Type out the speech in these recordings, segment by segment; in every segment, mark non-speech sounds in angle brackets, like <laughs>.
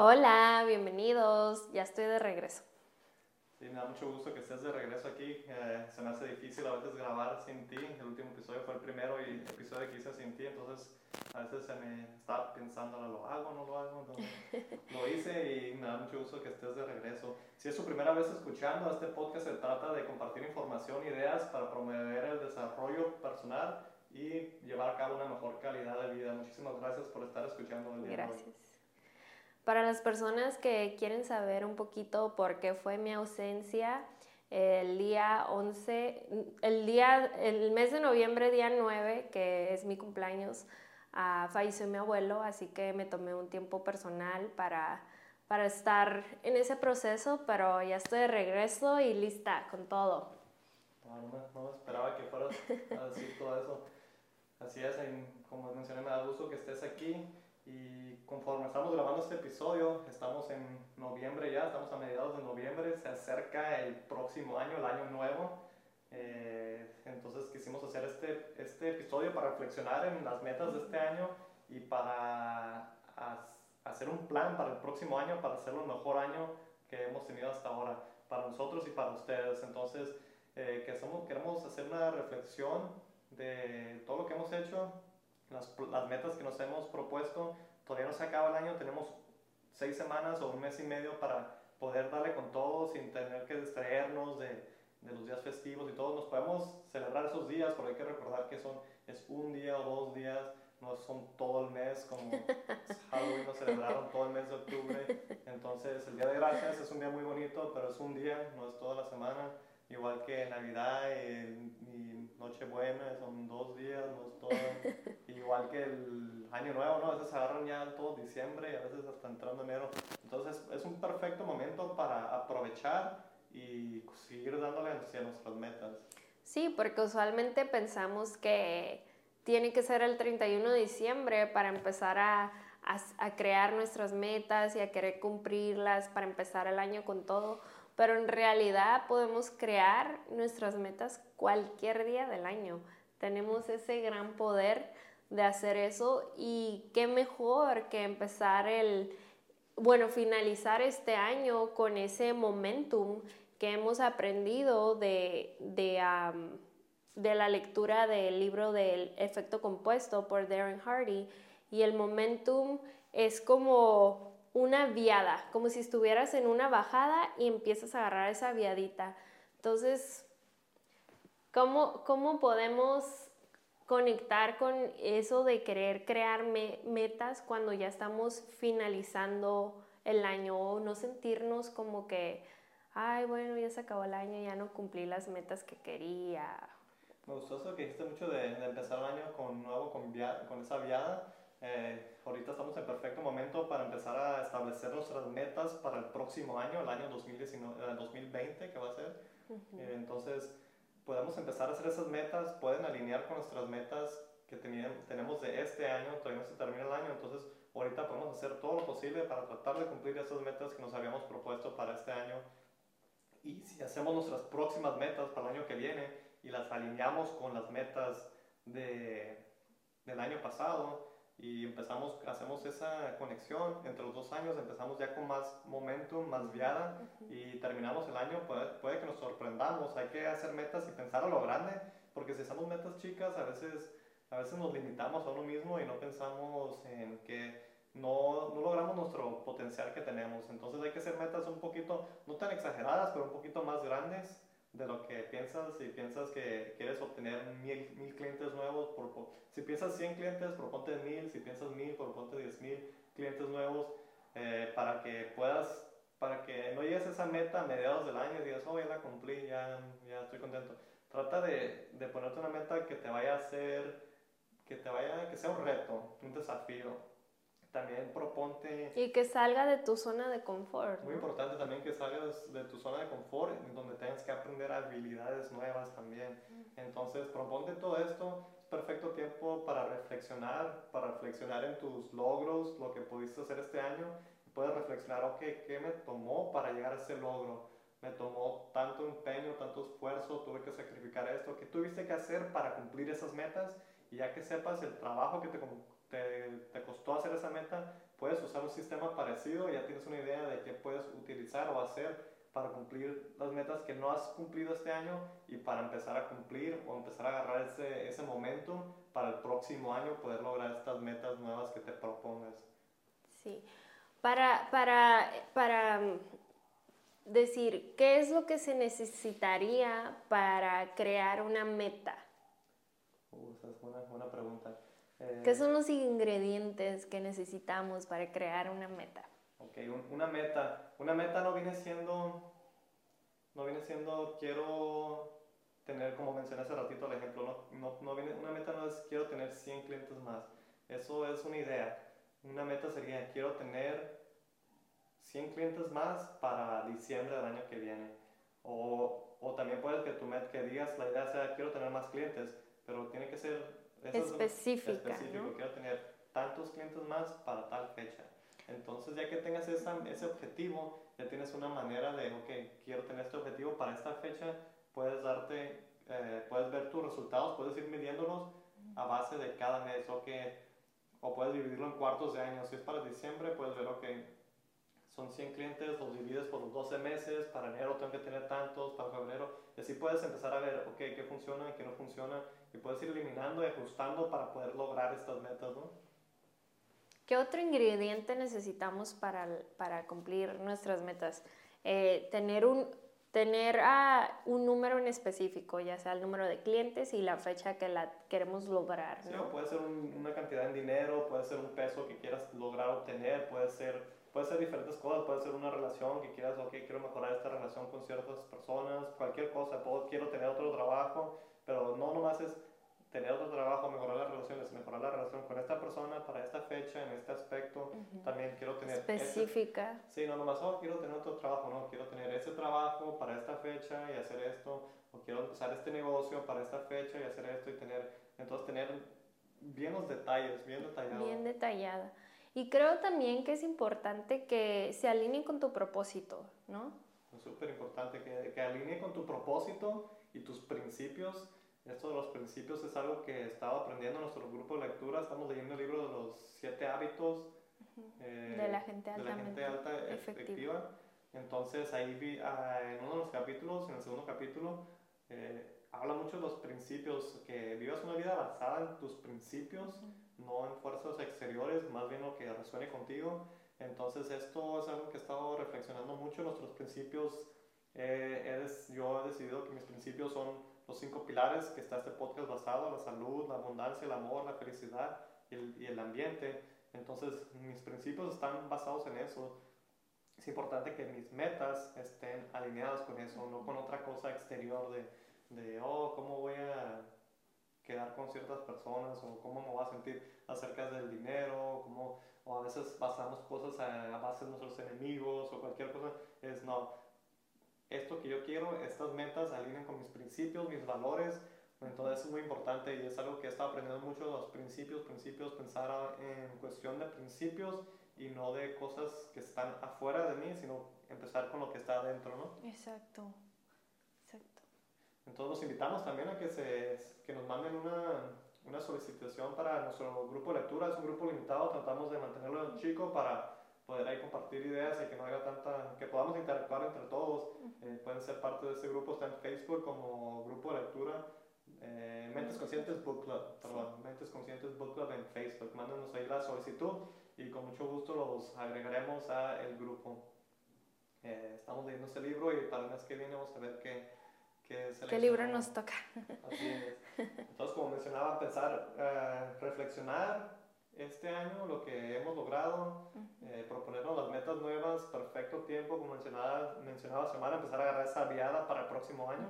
Hola, bienvenidos. Ya estoy de regreso. Sí, me da mucho gusto que estés de regreso aquí. Eh, se me hace difícil a veces grabar sin ti. El último episodio fue el primero y el episodio que hice sin ti, entonces a veces se me está pensando, ¿lo hago o no lo hago? Entonces, <laughs> lo hice y me da mucho gusto que estés de regreso. Si es su primera vez escuchando, este podcast se trata de compartir información, ideas para promover el desarrollo personal y llevar a cabo una mejor calidad de vida. Muchísimas gracias por estar escuchando el día Gracias. Para las personas que quieren saber un poquito por qué fue mi ausencia, el día 11, el, día, el mes de noviembre, día 9, que es mi cumpleaños, uh, falleció mi abuelo, así que me tomé un tiempo personal para, para estar en ese proceso, pero ya estoy de regreso y lista con todo. No, no, no esperaba que fueras a decir todo eso. Así es, como mencioné, me da gusto que estés aquí y conforme estamos grabando este episodio, estamos en noviembre ya, estamos a mediados de noviembre, se acerca el próximo año, el año nuevo. Eh, entonces quisimos hacer este, este episodio para reflexionar en las metas de este año y para hacer un plan para el próximo año, para hacerlo el mejor año que hemos tenido hasta ahora, para nosotros y para ustedes. Entonces, eh, que somos, queremos hacer una reflexión de todo lo que hemos hecho, las, las, metas que nos hemos propuesto. Todavía no se acaba el año, tenemos seis semanas o un mes y medio para poder darle con todo sin tener que distraernos de, de los días festivos y todo. Nos podemos celebrar esos días, pero hay que recordar que son, es un día o dos días, no son todo el mes, como <laughs> Halloween nos celebraron todo el mes de octubre. Entonces, el Día de Gracias es un día muy bonito, pero es un día, no es toda la semana. Igual que Navidad y, y Nochebuena, son dos días, no es todo. <laughs> Igual que el Año Nuevo, ¿no? A veces agarran ya todo diciembre y a veces hasta entrando enero. Entonces es un perfecto momento para aprovechar y seguir dándole hacia nuestras metas. Sí, porque usualmente pensamos que tiene que ser el 31 de diciembre para empezar a, a, a crear nuestras metas y a querer cumplirlas, para empezar el año con todo pero en realidad podemos crear nuestras metas cualquier día del año. Tenemos ese gran poder de hacer eso y qué mejor que empezar el, bueno, finalizar este año con ese momentum que hemos aprendido de, de, de la lectura del libro del efecto compuesto por Darren Hardy. Y el momentum es como una viada, como si estuvieras en una bajada y empiezas a agarrar esa viadita. Entonces, ¿cómo, cómo podemos conectar con eso de querer crear metas cuando ya estamos finalizando el año o no sentirnos como que, ay, bueno, ya se acabó el año, ya no cumplí las metas que quería. Me gustó eso que dijiste mucho de, empezar el año con nuevo, con, con esa viada eh, ahorita estamos en perfecto momento para empezar a establecer nuestras metas para el próximo año, el año 2019, 2020 eh, que va a ser. Eh, entonces, podemos empezar a hacer esas metas, pueden alinear con nuestras metas que tenemos de este año, todavía no se termina el año, entonces ahorita podemos hacer todo lo posible para tratar de cumplir esas metas que nos habíamos propuesto para este año. Y si hacemos nuestras próximas metas para el año que viene y las alineamos con las metas de, del año pasado, y empezamos, hacemos esa conexión. Entre los dos años, empezamos ya con más momentum, más viada y terminamos el año, puede, puede, que nos sorprendamos, hay que hacer metas y pensar a lo grande, porque si hacemos metas chicas a veces, a veces nos limitamos a uno mismo y no pensamos en que no, no logramos nuestro potencial que tenemos, entonces hay que hacer metas un poquito, no tan exageradas, pero un poquito más grandes de lo que piensas, si piensas que quieres obtener mil, clientes nuevos, por, si piensas 100 clientes, proponte mil, si piensas mil, proponte 10 mil clientes nuevos, eh, para que puedas, para que no llegues a esa meta a mediados del año y digas, oh, ya la cumplí, ya, ya estoy contento. Trata de, de ponerte una meta que te vaya a hacer, que te vaya, que sea un reto, un desafío, también proponte... Y que salga de tu zona de confort. Muy importante también que salgas de tu zona de confort, donde tengas que aprender habilidades nuevas también. Entonces, proponte todo esto. Es perfecto tiempo para reflexionar, para reflexionar en tus logros, lo que pudiste hacer este año. Puedes reflexionar, ok, ¿qué me tomó para llegar a ese logro? Me tomó tanto empeño, tanto esfuerzo, tuve que sacrificar esto. ¿Qué tuviste que hacer para cumplir esas metas? y ya que sepas el trabajo que te, te, te costó hacer esa meta, puedes usar un sistema parecido y ya tienes una idea de qué puedes utilizar o hacer para cumplir las metas que no has cumplido este año y para empezar a cumplir o empezar a agarrar ese, ese momento para el próximo año poder lograr estas metas nuevas que te propongas. Sí, para, para, para mm, decir, ¿qué es lo que se necesitaría para crear una meta? Uh, esa es una buena pregunta. Eh, ¿Qué son los ingredientes que necesitamos para crear una meta? Ok, una meta. Una meta no viene siendo, no viene siendo, quiero tener, como mencioné hace ratito el ejemplo, no, no, no viene, una meta no es quiero tener 100 clientes más. Eso es una idea. Una meta sería, quiero tener 100 clientes más para diciembre del año que viene. O, o también puede que tu meta, que digas, la idea sea, quiero tener más clientes, pero tiene que ser específica. específico. Quiero tener tantos clientes más para tal fecha. Entonces, ya que tengas ese objetivo, ya tienes una manera de, ok, quiero tener este objetivo para esta fecha, puedes darte, eh, puedes ver tus resultados, puedes ir midiéndolos a base de cada mes, ok, o puedes dividirlo en cuartos de año. Si es para diciembre, puedes ver, ok, son 100 clientes, los divides por los 12 meses, para enero tengo que tener tantos, para febrero, y así puedes empezar a ver, ok, qué funciona, qué no funciona, y puedes ir eliminando y ajustando para poder lograr estas metas, ¿no? ¿Qué otro ingrediente necesitamos para, para cumplir nuestras metas? Eh, tener un, tener ah, un número en específico, ya sea el número de clientes y la fecha que la queremos lograr. ¿no? Sí, puede ser una cantidad en dinero, puede ser un peso que quieras lograr obtener, puede ser puede ser diferentes cosas, puede ser una relación que quieras, ok, quiero mejorar esta relación con ciertas personas, cualquier cosa, puedo, quiero tener otro trabajo, pero no nomás es tener otro trabajo, mejorar las relaciones, mejorar la relación con esta persona para esta fecha, en este aspecto, también quiero tener... Específica. sí, no nomás, oh, quiero tener otro trabajo, no, quiero tener ese trabajo para esta fecha y hacer esto, o quiero empezar este negocio para esta fecha y hacer esto y tener, entonces tener bien los detalles, bien detallado. Bien detallada. Y creo también que es importante que se alineen con tu propósito, ¿no? Es súper importante que, que alinee con tu propósito y tus principios. Esto de los principios es algo que estaba aprendiendo en nuestro grupo de lectura. Estamos leyendo el libro de los siete hábitos eh, de la gente, de la gente alta efectiva. Entonces ahí vi ah, en uno de los capítulos, en el segundo capítulo, eh, habla mucho de los principios, que vivas una vida basada en tus principios, no en fuerzas exteriores, más bien lo que resuene contigo. Entonces esto es algo que he estado reflexionando mucho, nuestros principios. Eh, yo he decidido que mis principios son los cinco pilares que está este podcast basado, la salud, la abundancia, el amor, la felicidad y el, y el ambiente. Entonces mis principios están basados en eso. Es importante que mis metas estén alineadas con eso, no con otra cosa exterior de de, oh, ¿cómo voy a quedar con ciertas personas o cómo me voy a sentir acerca del dinero, cómo, o a veces basamos cosas a, base de nuestros enemigos o cualquier cosa, es no, esto que yo quiero, estas metas alinean con mis principios, mis valores, entonces es muy importante y es algo que he estado aprendiendo mucho, los principios, principios, pensar en cuestión de principios y no de cosas que están afuera de mí, sino empezar con lo que está adentro, ¿no? Exacto. Entonces los invitamos también a que, se, que nos manden una, una solicitación para nuestro grupo de lectura. Es un grupo limitado, tratamos de mantenerlo chico para poder ahí compartir ideas y que no haya tanta, que podamos interactuar entre todos. Eh, pueden ser parte de ese grupo, está en Facebook como grupo de lectura. Eh, Mentes Conscientes Book Club, perdón, Mentes Conscientes Book Club en Facebook. Mándenos ahí la solicitud y con mucho gusto los agregaremos a el grupo. Eh, estamos leyendo ese libro y para el mes que viene vamos a ver qué, ¿Qué libro nos toca? Así es. <laughs> Entonces, como mencionaba, pensar, eh, reflexionar este año lo que hemos logrado, eh, proponernos las metas nuevas, perfecto tiempo, como mencionaba, mencionaba Semana, empezar a agarrar esa viada para el próximo año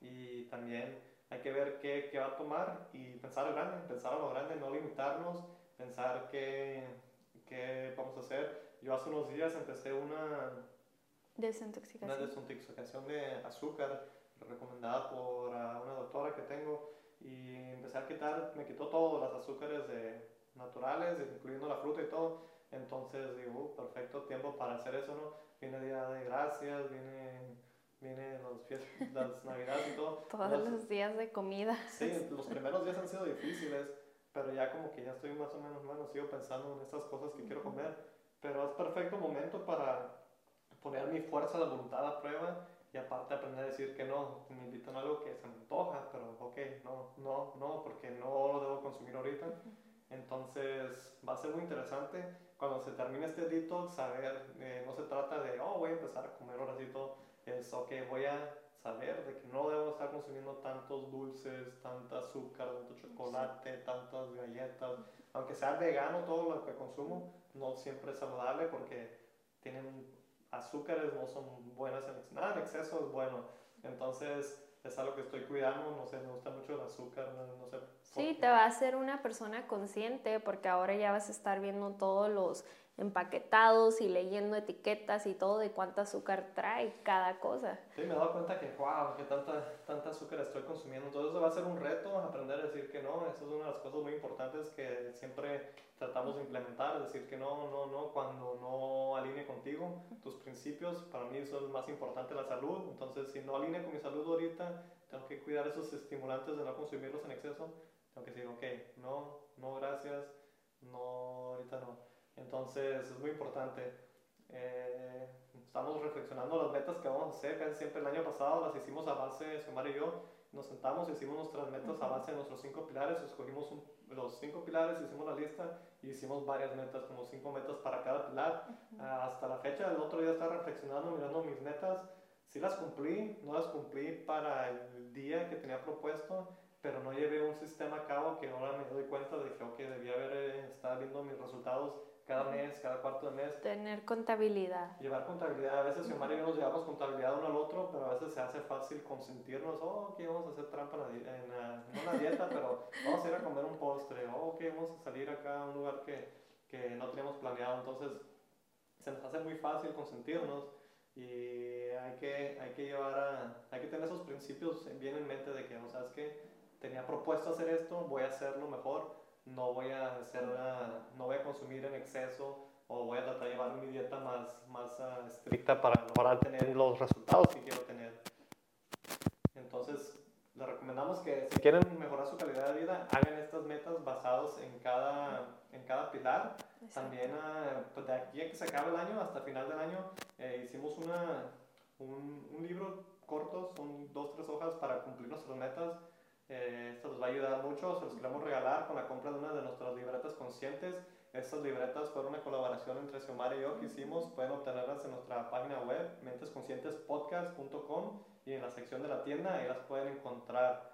y también hay que ver qué, qué va a tomar y pensar en grande, pensar a lo grande, no limitarnos, pensar qué, qué vamos a hacer. Yo hace unos días empecé una desintoxicación, una desintoxicación de azúcar recomendada por una doctora que tengo y empecé a quitar, me quitó todo, las azúcares de, naturales, incluyendo la fruta y todo. Entonces digo, uh, perfecto tiempo para hacer eso, ¿no? Viene Día de Gracias, viene vienen los <laughs> las navidades y todo. Todos los días de comida. Sí, <laughs> los primeros días han sido difíciles, pero ya como que ya estoy más o menos, bueno, sigo pensando en estas cosas que quiero comer, pero es perfecto momento para poner mi fuerza de voluntad a prueba y aparte aprender a decir que no, me invitan a algo que se me antoja, pero ok, no, no, no, porque no lo debo consumir ahorita. Entonces va a ser muy interesante. Cuando se termine este detox, saber, eh, no se trata de, oh, voy a empezar a comer ahora es, ok, voy a saber de que no debo estar consumiendo tantos dulces, tanta azúcar, tanto chocolate, tantas galletas, aunque sea vegano todo lo que consumo, no siempre es saludable porque tienen azúcares, no son buenas en nada en exceso es bueno. Entonces, es algo que estoy cuidando, no sé, me gusta mucho azúcar, no, sé. Sí, te va a hacer una persona consciente porque ahora ya vas a estar viendo todos los empaquetados y leyendo etiquetas y todo de cuánto azúcar trae cada cosa. Sí, me he dado cuenta que, wow, que tanta, tanta azúcar estoy consumiendo. Entonces va a ser un reto, aprender a decir que no. Eso es una de las cosas muy importantes que siempre tratamos de implementar, decir que no, no, no, cuando no alinee contigo, tus principios, para mí eso es más importante la salud. Entonces, si no alinea con mi salud ahorita, tengo que cuidar esos estimulantes de no consumirlos en exceso. Tengo que decir, ok, no, no, gracias, no, ahorita no. Entonces es muy importante. Eh, estamos reflexionando las metas que vamos a hacer. Casi siempre el año pasado las hicimos a base, Xiomara y yo, nos sentamos, hicimos nuestras metas a base de nuestros cinco pilares, escogimos los cinco pilares, hicimos la lista y hicimos varias metas, como cinco metas para cada pilar. hasta la fecha, el otro día estaba reflexionando, mirando mis metas. Sí las cumplí, no las cumplí para el día que tenía propuesto, pero no llevé un sistema a cabo que ahora me doy cuenta de que, ok, debía haber eh, estado viendo mis resultados cada mes, cada cuarto de mes. Tener contabilidad. Llevar contabilidad. A veces Xiomara y yo nos llevamos contabilidad uno al otro, pero a veces se hace fácil consentirnos. Oh, ok, vamos a hacer trampa en, en, una dieta, pero vamos a ir a comer un postre. Oh, ok, vamos a salir acá a un lugar que, que no teníamos planeado. Entonces, se nos hace muy fácil consentirnos y hay que, hay que llevar a, hay que tener esos principios bien en mente de que, o sea, es que tenía propuesto hacer esto, voy a hacerlo mejor no voy a hacer no voy a consumir en exceso o voy a tratar de llevar mi dieta más, más uh, estricta para lograr tener los resultados que quiero tener. Entonces, les recomendamos que si quieren mejorar su calidad de vida, hagan estas metas basadas en cada, en cada pilar. También, uh, pues de aquí a que se acabe el año, hasta final del año, eh, hicimos una, un, un libro corto, son dos, tres hojas para cumplir nuestras metas eh, esto les va a ayudar mucho, se los queremos regalar con la compra de una de nuestras libretas conscientes. Estas libretas fueron una colaboración entre Xiomara y yo que hicimos. Pueden obtenerlas en nuestra página web, mentesconscientespodcast.com y en la sección de la tienda, ahí las pueden encontrar.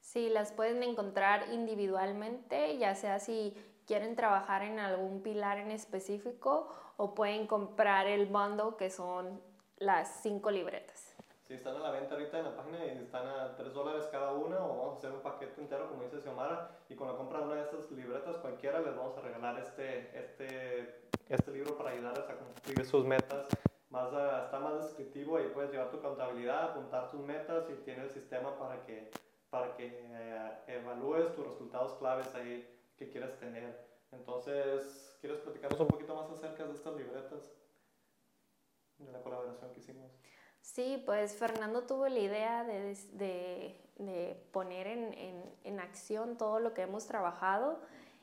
Sí, las pueden encontrar individualmente, ya sea si quieren trabajar en algún pilar en específico o pueden comprar el bundle que son las cinco libretas. Sí, están a la venta ahorita en la página y están a 3 dólares cada una o vamos a hacer un paquete entero como dice Xiomara y con la compra de una de estas libretas cualquiera les vamos a regalar este, este, este libro para ayudarles a cumplir sus metas. Más, está más descriptivo y puedes llevar tu contabilidad, apuntar tus metas y tiene el sistema para que, para que eh, evalúes tus resultados claves ahí que quieres tener. Entonces, ¿quieres platicarnos un poquito más acerca de estas libretas? De la colaboración que hicimos. Sí, pues Fernando tuvo la idea de, de, de poner en, en, en, acción todo lo que hemos trabajado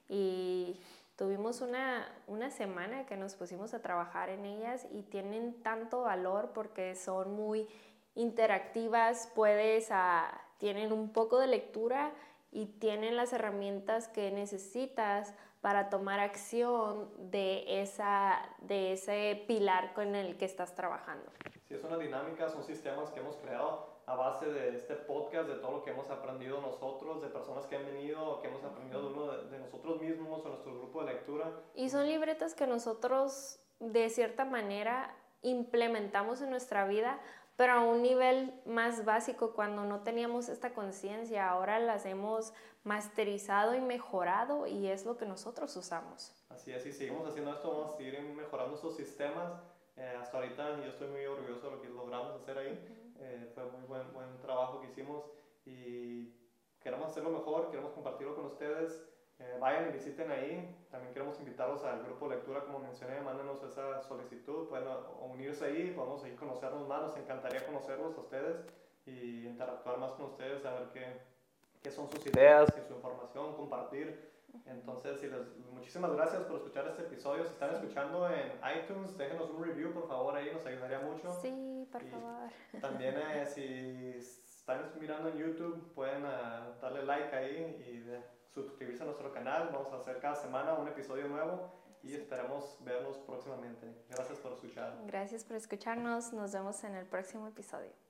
y tuvimos una, una, semana que nos pusimos a trabajar en ellas y tienen tanto valor porque son muy interactivas, puedes, a, ah, tienen un poco de lectura y tienen las herramientas que necesitas para tomar acción de, esa, de ese pilar con el que estás trabajando. Sí, es una dinámica, son sistemas que hemos creado a base de este podcast, de todo lo que hemos aprendido nosotros, de personas que han venido, que hemos aprendido de, uno de, nosotros mismos o nuestro grupo de lectura. Y son libretas que nosotros, de cierta manera, implementamos en nuestra vida, pero a un nivel más básico cuando no teníamos esta conciencia. Ahora las hemos masterizado y mejorado y es lo que nosotros usamos. Así es, y seguimos haciendo esto, vamos a seguir mejorando estos sistemas eh, hasta ahorita yo estoy muy orgulloso de lo que logramos hacer ahí. Eh, fue muy buen, buen trabajo que hicimos y queremos hacerlo mejor, queremos compartirlo con ustedes. Eh, vayan y visiten ahí. También queremos invitarlos al grupo lectura, como mencioné, mándenos esa solicitud, pueden unirse ahí, podemos ahí conocernos más, nos encantaría conocerlos a ustedes y interactuar más con ustedes, a ver qué, qué son sus ideas y su información, compartir. Entonces, si les, muchísimas gracias por escuchar este episodio. Si están escuchando en iTunes, déjenos un review, por favor, ahí nos ayudaría mucho. Sí, por favor. También, eh, <laughs> si están mirando en YouTube, pueden uh, darle like ahí y de, suscribirse a nuestro canal. Vamos a hacer cada semana un episodio nuevo y esperamos verlos próximamente. Gracias por escuchar. Gracias por escucharnos. Nos vemos en el próximo episodio.